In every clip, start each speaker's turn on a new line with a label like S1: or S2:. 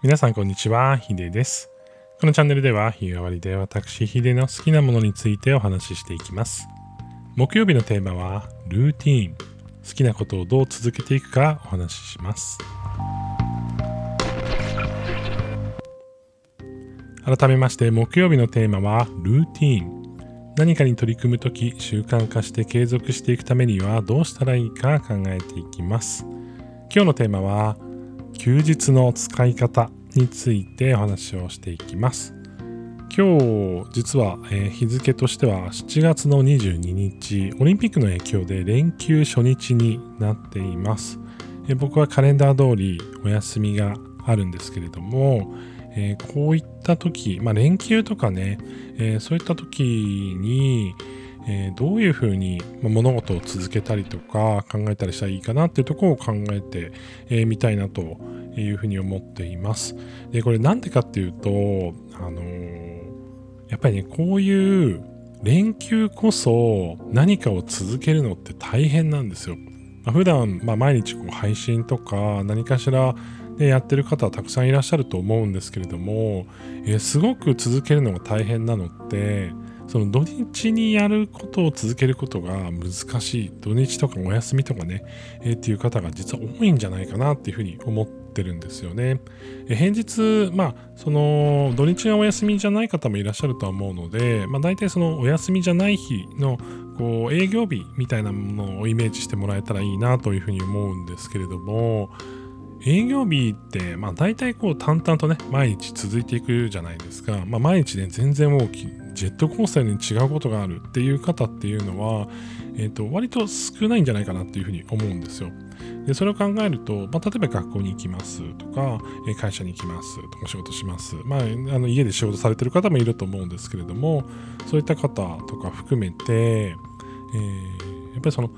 S1: 皆さんこんにちは、ヒデです。このチャンネルでは日替わりで私ヒデの好きなものについてお話ししていきます。木曜日のテーマはルーティーン。好きなことをどう続けていくかお話しします。改めまして木曜日のテーマはルーティーン。何かに取り組むとき習慣化して継続していくためにはどうしたらいいか考えていきます。今日のテーマは休日の使い方についてお話をしていきます。今日実は、日付としては7月の22日オリンピックの影響で連休初日になっています。僕はカレンダー通りお休みがあるんですけれども、こういった時、まあ、連休とかね、えそういった時に、えーどういうふうに物事を続けたりとか考えたりしたらいいかなっていうところを考えてえーたいなというふうに思っています。で、これなんでかっていうと、あのーやっぱりね、こういう連休こそ何かを続けるのって大変なんですよ。まあ普段、まあ、毎日こう配信とか何かしらでやってる方はたくさんいらっしゃると思うんですけれども、えーすごく続けるのが大変なのってその土日にやることを続けることが難しい。土日とかお休みとかね、えーっていう方が実は多いんじゃないかなっていうふうに思ってるんですよね。え平日、まあ、その土日がお休みじゃない方もいらっしゃるとは思うので、まあ、大体そのお休みじゃない日のこう営業日みたいなものをイメージしてもらえたらいいなというふうに思うんですけれども、営業日って、まあ、大体こう淡々とね毎日続いていくじゃないですか、まあ、毎日ね全然もうきジェットコースターに違うことがあるっていう方っていうのは、えー、と割と少ないんじゃないかなっていうふうに思うんですよでそれを考えると、まあ、例えば学校に行きますとか、えー会社に行きますとかお仕事します、まあ、あの家で仕事されてる方もいると思うんですけれどもそういった方とか含めて、えーやっぱりその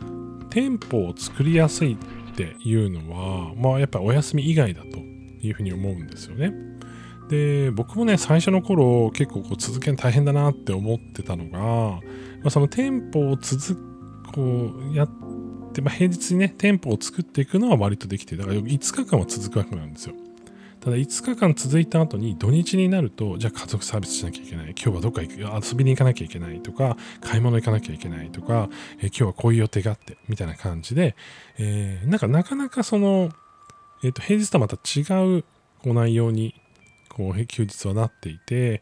S1: 店舗を作りやすいっていうのは、まあ、やっぱりお休み以外だというふうに思うんですよね。で僕もね最初の頃結構こう続ける大変だなって思ってたのが、まあ、その店舗を続こうやって、まあ、平日にね店舗を作っていくのは割とできてだから5日間は続くわけなんですよ。ただ5日間続いた後に土日になるとじゃあ家族サービスしなきゃいけない今日はどっか行く遊びに行かなきゃいけないとか買い物行かなきゃいけないとか、え今日はこういう予定があってみたいな感じで、えーなんかなかなかその、えーと平日とはまた違うこう内容にこう休日はなっていて、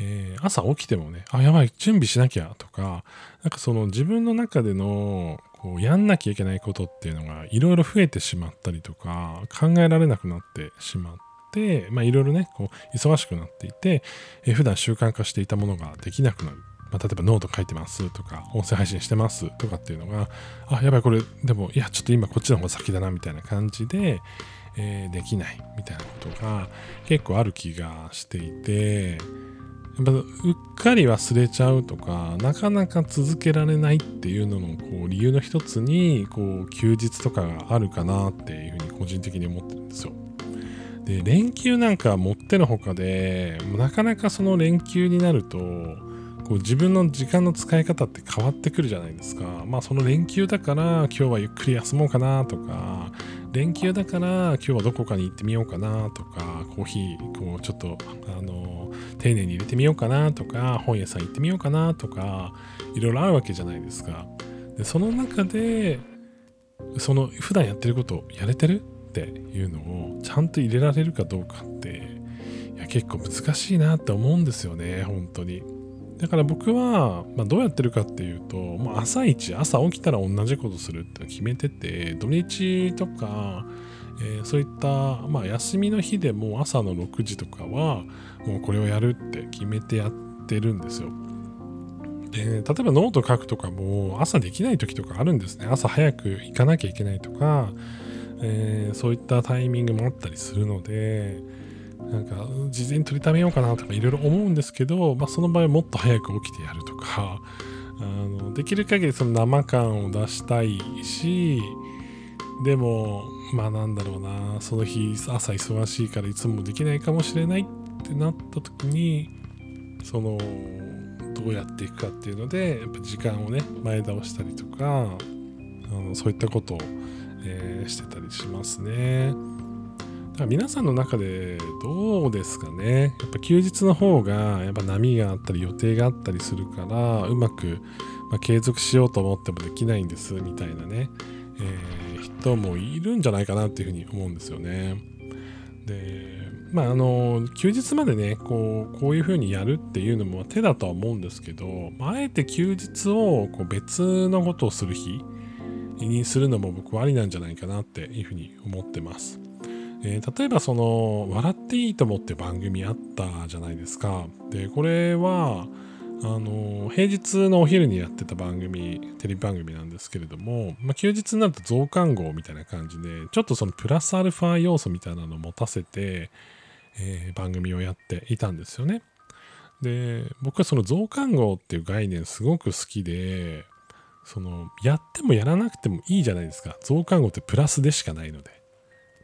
S1: えー朝起きてもねあやばい準備しなきゃとかなんかその自分の中でのこうやんなきゃいけないことっていうのがいろいろ増えてしまったりとか考えられなくなってしまってまあいろいろねこう忙しくなっていて、えー普段習慣化していたものができなくなる。まあ、例えばノート書いてますとか音声配信してますとかっていうのがあやばいこれでもいやちょっと今こっちの方が先だなみたいな感じで、えーできないみたいなことが結構ある気がしていてやっぱうっかり忘れちゃうとかなかなか続けられないっていうののこう理由の一つにこう休日とかがあるかなっていうふうに個人的に思ってるんですよ。で連休なんか持ってのほかでなかなかその連休になるとこう自分の時間の使い方って変わってくるじゃないですか。まあその連休だから今日はゆっくり休もうかなとか連休だから今日はどこかに行ってみようかなとかコーヒーこうちょっとあの丁寧に入れてみようかなとか本屋さん行ってみようかなとかいろいろあるわけじゃないですか。でその中でその普段やってることをやれてるっていうのをちゃんと入れられるかどうかっていや結構難しいなって思うんですよね本当に。だから僕は、まあ、どうやってるかっていうともう朝一朝起きたら同じことするって決めてて土日とか、えーそういった、まあ、休みの日でも朝の6時とかはもうこれをやるって決めてやってるんですよ。で例えばノート書くとかも朝できない時とかあるんですね朝早く行かなきゃいけないとか、えーそういったタイミングもあったりするのでなんか事前に取りためようかなとかいろいろ思うんですけど、まあ、その場合はもっと早く起きてやるとかあのできる限りその生感を出したいしでもまあなんだろうなその日朝忙しいからいつもできないかもしれないってなった時にそのどうやっていくかっていうのでやっぱ時間をね前倒したりとかあのそういったことを、えーしてたりしますね。皆さんの中でどうですかね？やっぱ休日の方がやっぱ波があったり予定があったりするからうまく、ま、継続しようと思ってもできないんですみたいなね、えー、人もいるんじゃないかなっていうふうに思うんですよね。でまああの休日までねこうこういうふうにやるっていうのも手だとは思うんですけどあえて休日をこう別のことをする日にするのも僕はありなんじゃないかなっていうふうに思ってます。え、例えばその「笑っていいとも」って番組あったじゃないですか。でこれはあの平日のお昼にやってた番組テレビ番組なんですけれども、まあ、休日になると増刊号みたいな感じでちょっとそのプラスアルファ要素みたいなのを持たせて、えー、番組をやっていたんですよね。で僕はその増刊号っていう概念すごく好きでそのやってもやらなくてもいいじゃないですか増刊号ってプラスでしかないので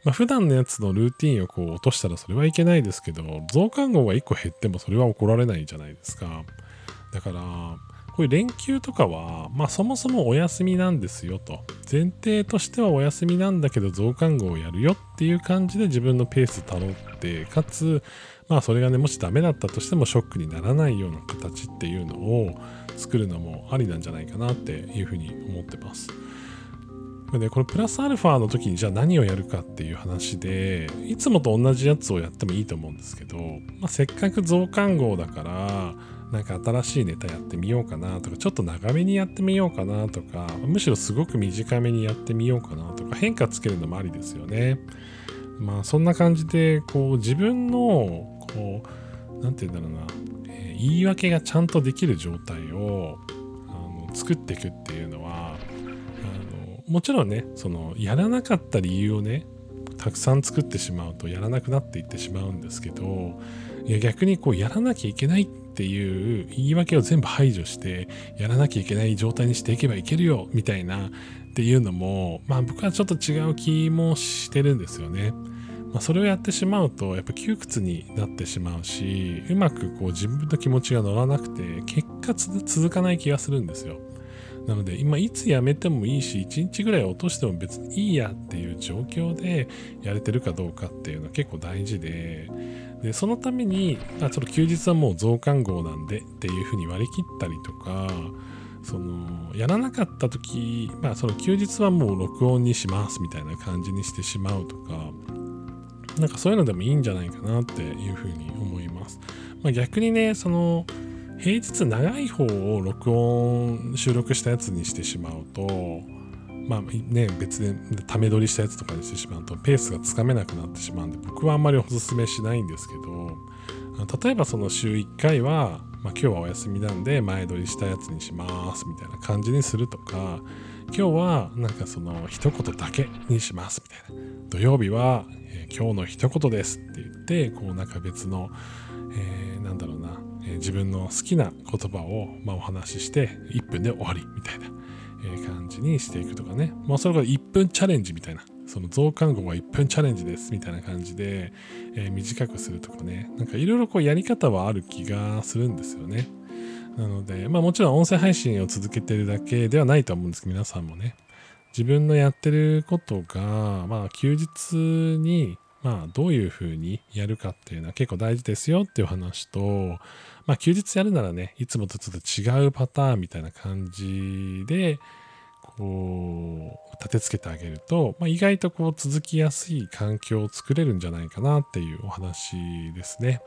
S1: まあ、普段のやつのルーティンをこう落としたらそれはいけないですけど、増刊号が1個減ってもそれは怒られないじゃないですか。だから、こういう連休とかは、まあそもそもお休みなんですよと。前提としてはお休みなんだけど増刊号をやるよっていう感じで自分のペースたどって、かつ、まあそれがね、もしダメだったとしてもショックにならないような形っていうのを作るのもありなんじゃないかなっていうふうに思ってます。で、これプラスアルファの時にじゃあ何をやるかっていう話で、いつもと同じやつをやってもいいと思うんですけど、まあ、せっかく増刊号だから、なんか新しいネタやってみようかなとか、ちょっと長めにやってみようかなとか、むしろすごく短めにやってみようかなとか、変化つけるのもありですよね。まあそんな感じで、こう自分の、こう、なんて言うんだろうな、えー、言い訳がちゃんとできる状態をあの作っていくっていうのは、もちろんねそのやらなかった理由をねたくさん作ってしまうとやらなくなっていってしまうんですけどいや逆にこうやらなきゃいけないっていう言い訳を全部排除してやらなきゃいけない状態にしていけばいけるよみたいなっていうのもまあ僕はちょっと違う気もしてるんですよね。まあ、それをやってしまうとやっぱ窮屈になってしまうしうまくこう自分の気持ちが乗らなくて結果続かない気がするんですよ。なので今いつ辞めてもいいし1日ぐらい落としても別にいいやっていう状況でやれてるかどうかっていうのは結構大事ででそのためにあちょっと休日はもう増刊号なんでっていうふうに割り切ったりとかそのやらなかった時まあその休日はもう録音にしますみたいな感じにしてしまうとかなんかそういうのでもいいんじゃないかなっていうふうに思います。まあ、逆にねその平日長い方を録音収録したやつにしてしまうとまあね別でため撮りしたやつとかにしてしまうとペースがつかめなくなってしまうんで僕はあんまりおすすめしないんですけど例えばその週1回は、まあ、今日はお休みなんで前撮りしたやつにしますみたいな感じにするとか今日はなんかその一言だけにしますみたいな。土曜日は、えー、今日の一言ですって言ってこうなんか別の、えー、なんだろうな。え自分の好きな言葉を、まあ、お話しして1分で終わりみたいな、え感じにしていくとかね、まあ、それから1分チャレンジみたいな。その増刊号は1分チャレンジですみたいな感じで、えー、短くするとかね。なんかいろいろこうやり方はある気がするんですよね。なのでまあもちろん音声配信を続けてるだけではないと思うんですけど皆さんもね。自分のやってることがまあ休日にまあどういうふうにやるかっていうのは結構大事ですよっていう話とまあ休日やるならね、いつもとちょっと違うパターンみたいな感じで、こう、立てつけてあげると、まあ、意外とこう続きやすい環境を作れるんじゃないかなっていうお話ですね。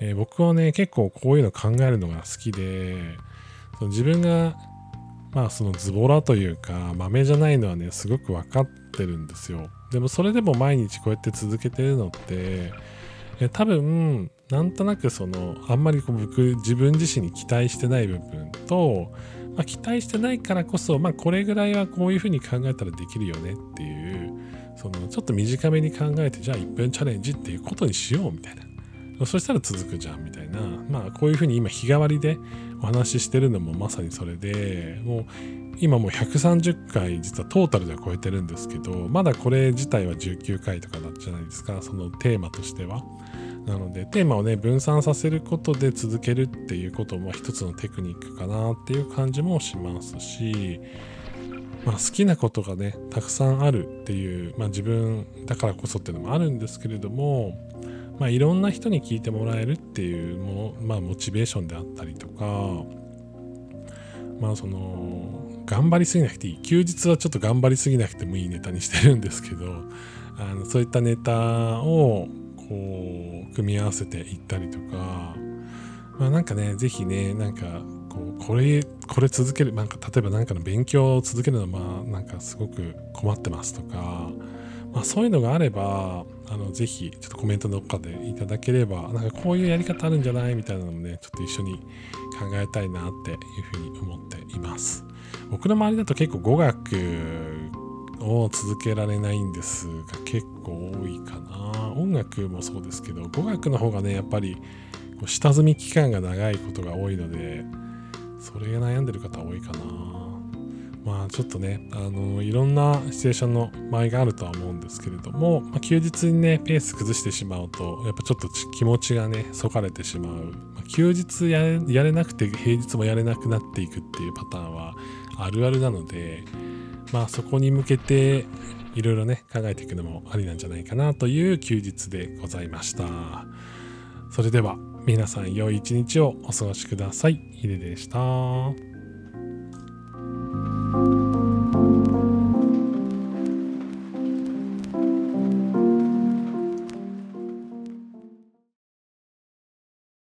S1: えー、僕はね、結構こういうの考えるのが好きで、その自分が、まあそのズボラというか、豆じゃないのはね、すごく分かってるんですよ。でもそれでも毎日こうやって続けてるのって、多分なんとなくそのあんまりこう僕自分自身に期待してない部分と、まあ、期待してないからこそ、まあ、これぐらいはこういうふうに考えたらできるよねっていうそのちょっと短めに考えてじゃあ1分チャレンジっていうことにしようみたいな。そしたら続くじゃんみたいな。まあこういうふうに今日替わりでお話ししてるのもまさにそれでもう今もう130回実はトータルでは超えてるんですけどまだこれ自体は19回とかだったじゃないですかそのテーマとしては。なのでテーマをね分散させることで続けるっていうことも一つのテクニックかなっていう感じもしますしまあ、好きなことがねたくさんあるっていう、まあ、自分だからこそっていうのもあるんですけれども、まあ、いろんな人に聞いてもらえるっていうもの、まあ、モチベーションであったりとかまあその頑張りすぎなくていい。休日はちょっと頑張りすぎなくてもいいネタにしてるんですけどあのそういったネタをこう組み合わせていったりとかまあなんかね是非ねなんかこうこれこれ続けるなんか例えば何かの勉強を続けるのはまあなんかすごく困ってますとか、まあ、そういうのがあればあのぜひちょっとコメントどっかでいただければなんかこういうやり方あるんじゃないみたいなのもねちょっと一緒に考えたいなっていうふうに思っています。僕の周りだと結構語学を続けられないんですが結構多いかな。音楽もそうですけど語学の方がねやっぱりこう下積み期間が長いことが多いのでそれが悩んでる方多いかな。まあちょっとねあのいろんなシチュエーションの場合があるとは思うんですけれども、まあ、休日にねペース崩してしまうとやっぱちょっと気持ちがねそかれてしまう、まあ、休日やれなくて平日もやれなくなっていくっていうパターンはあるあるなのでまあそこに向けていろいろね考えていくのもありなんじゃないかなという休日でございましたそれでは皆さん良い一日をお過ごしください。ヒデでした。Thank you.